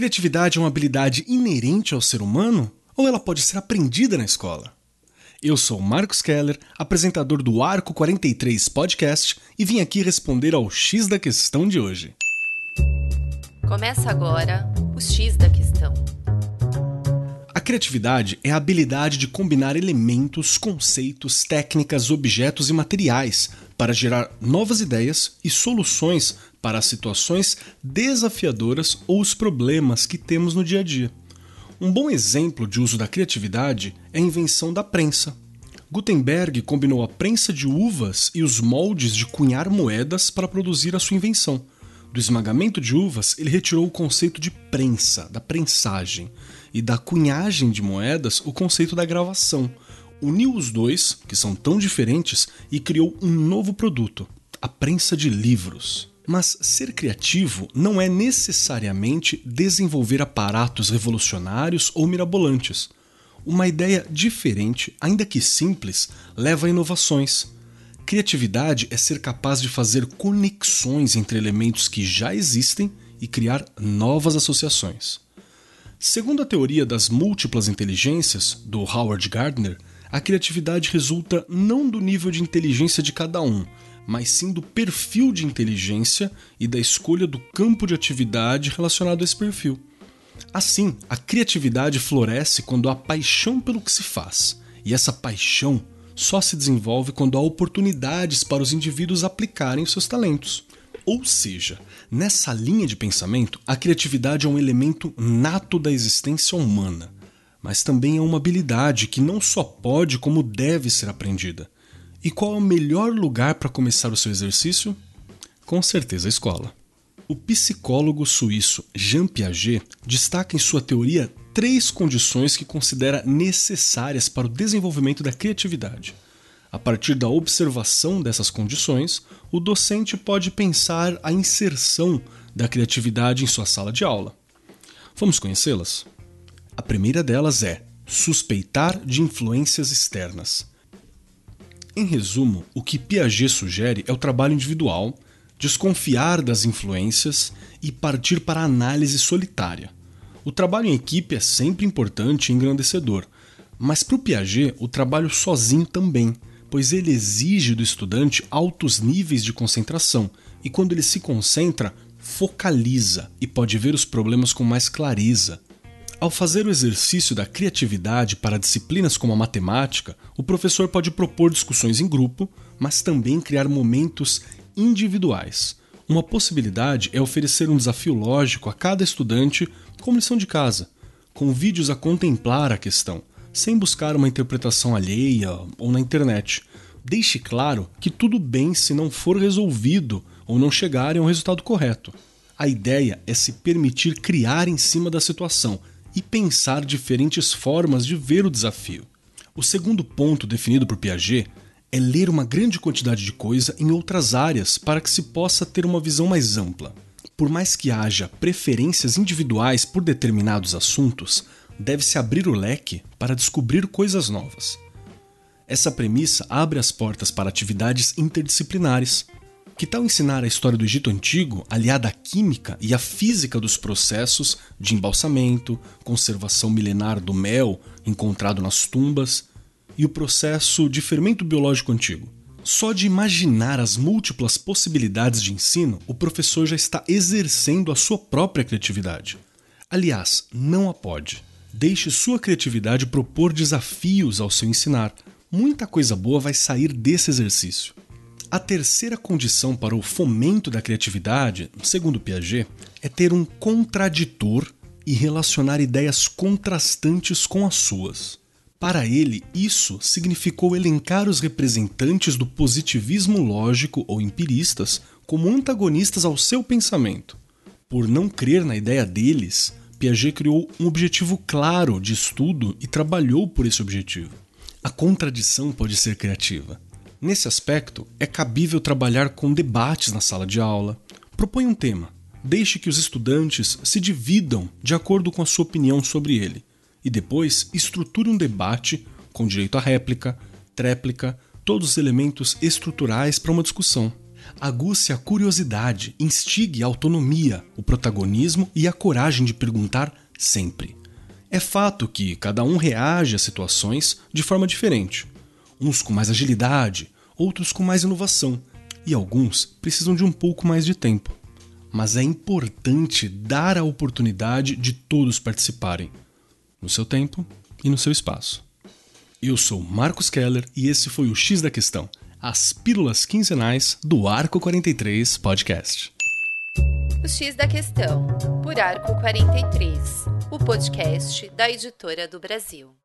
criatividade é uma habilidade inerente ao ser humano ou ela pode ser aprendida na escola? Eu sou Marcos Keller, apresentador do Arco 43 Podcast e vim aqui responder ao X da questão de hoje. Começa agora o X da questão. Criatividade é a habilidade de combinar elementos, conceitos, técnicas, objetos e materiais para gerar novas ideias e soluções para as situações desafiadoras ou os problemas que temos no dia a dia. Um bom exemplo de uso da criatividade é a invenção da prensa. Gutenberg combinou a prensa de uvas e os moldes de cunhar moedas para produzir a sua invenção. Do esmagamento de uvas, ele retirou o conceito de prensa, da prensagem, e da cunhagem de moedas, o conceito da gravação. Uniu os dois, que são tão diferentes, e criou um novo produto, a prensa de livros. Mas ser criativo não é necessariamente desenvolver aparatos revolucionários ou mirabolantes. Uma ideia diferente, ainda que simples, leva a inovações. Criatividade é ser capaz de fazer conexões entre elementos que já existem e criar novas associações. Segundo a teoria das múltiplas inteligências, do Howard Gardner, a criatividade resulta não do nível de inteligência de cada um, mas sim do perfil de inteligência e da escolha do campo de atividade relacionado a esse perfil. Assim, a criatividade floresce quando há paixão pelo que se faz, e essa paixão só se desenvolve quando há oportunidades para os indivíduos aplicarem seus talentos. Ou seja, nessa linha de pensamento, a criatividade é um elemento nato da existência humana, mas também é uma habilidade que não só pode, como deve ser aprendida. E qual é o melhor lugar para começar o seu exercício? Com certeza a escola. O psicólogo suíço Jean Piaget destaca em sua teoria três condições que considera necessárias para o desenvolvimento da criatividade. A partir da observação dessas condições, o docente pode pensar a inserção da criatividade em sua sala de aula. Vamos conhecê-las? A primeira delas é suspeitar de influências externas. Em resumo, o que Piaget sugere é o trabalho individual, desconfiar das influências e partir para a análise solitária. O trabalho em equipe é sempre importante e engrandecedor, mas para o Piaget, o trabalho sozinho também, pois ele exige do estudante altos níveis de concentração e, quando ele se concentra, focaliza e pode ver os problemas com mais clareza. Ao fazer o exercício da criatividade para disciplinas como a matemática, o professor pode propor discussões em grupo, mas também criar momentos individuais. Uma possibilidade é oferecer um desafio lógico a cada estudante como lição de casa, com vídeos a contemplar a questão, sem buscar uma interpretação alheia ou na internet. Deixe claro que tudo bem se não for resolvido ou não chegar a um resultado correto. A ideia é se permitir criar em cima da situação e pensar diferentes formas de ver o desafio. O segundo ponto definido por Piaget é ler uma grande quantidade de coisa em outras áreas para que se possa ter uma visão mais ampla. Por mais que haja preferências individuais por determinados assuntos, deve-se abrir o leque para descobrir coisas novas. Essa premissa abre as portas para atividades interdisciplinares, que tal ensinar a história do Egito Antigo aliada à química e à física dos processos de embalsamento, conservação milenar do mel encontrado nas tumbas e o processo de fermento biológico antigo? Só de imaginar as múltiplas possibilidades de ensino, o professor já está exercendo a sua própria criatividade. Aliás, não a pode. Deixe sua criatividade propor desafios ao seu ensinar. Muita coisa boa vai sair desse exercício. A terceira condição para o fomento da criatividade, segundo Piaget, é ter um contraditor e relacionar ideias contrastantes com as suas. Para ele, isso significou elencar os representantes do positivismo lógico ou empiristas como antagonistas ao seu pensamento. Por não crer na ideia deles, Piaget criou um objetivo claro de estudo e trabalhou por esse objetivo. A contradição pode ser criativa. Nesse aspecto, é cabível trabalhar com debates na sala de aula. Propõe um tema. Deixe que os estudantes se dividam de acordo com a sua opinião sobre ele. E depois estruture um debate com direito à réplica, tréplica, todos os elementos estruturais para uma discussão. aguce a curiosidade, instigue a autonomia, o protagonismo e a coragem de perguntar sempre. É fato que cada um reage a situações de forma diferente. Uns com mais agilidade, outros com mais inovação, e alguns precisam de um pouco mais de tempo. Mas é importante dar a oportunidade de todos participarem, no seu tempo e no seu espaço. Eu sou Marcos Keller e esse foi o X da Questão, as pílulas quinzenais do Arco 43 Podcast. O X da Questão, por Arco 43, o podcast da editora do Brasil.